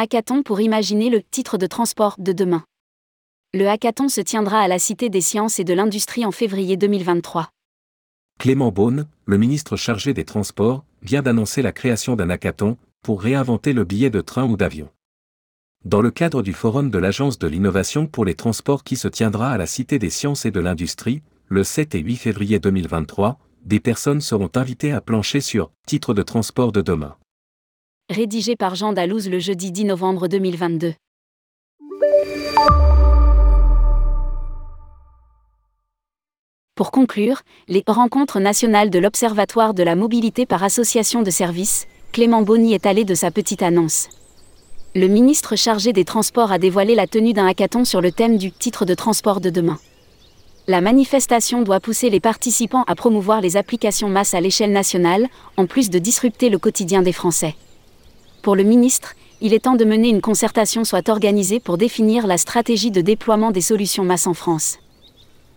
hackathon pour imaginer le titre de transport de demain. Le hackathon se tiendra à la Cité des sciences et de l'industrie en février 2023. Clément Beaune, le ministre chargé des Transports, vient d'annoncer la création d'un hackathon pour réinventer le billet de train ou d'avion. Dans le cadre du forum de l'Agence de l'innovation pour les transports qui se tiendra à la Cité des sciences et de l'industrie, le 7 et 8 février 2023, des personnes seront invitées à plancher sur titre de transport de demain. Rédigé par Jean Dalouse le jeudi 10 novembre 2022. Pour conclure, les rencontres nationales de l'Observatoire de la mobilité par association de services, Clément Bonny est allé de sa petite annonce. Le ministre chargé des Transports a dévoilé la tenue d'un hackathon sur le thème du titre de transport de demain. La manifestation doit pousser les participants à promouvoir les applications masse à l'échelle nationale, en plus de disrupter le quotidien des Français. Pour le ministre, il est temps de mener une concertation soit organisée pour définir la stratégie de déploiement des solutions masse en France.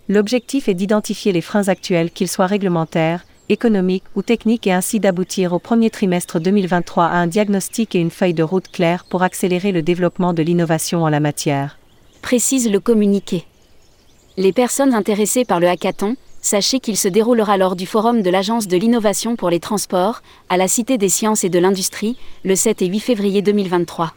L'objectif est d'identifier les freins actuels, qu'ils soient réglementaires, économiques ou techniques, et ainsi d'aboutir au premier trimestre 2023 à un diagnostic et une feuille de route claire pour accélérer le développement de l'innovation en la matière. Précise le communiqué. Les personnes intéressées par le hackathon, sachez qu'il se déroulera lors du forum de l'Agence de l'innovation pour les transports, à la Cité des sciences et de l'industrie, le 7 et 8 février 2023.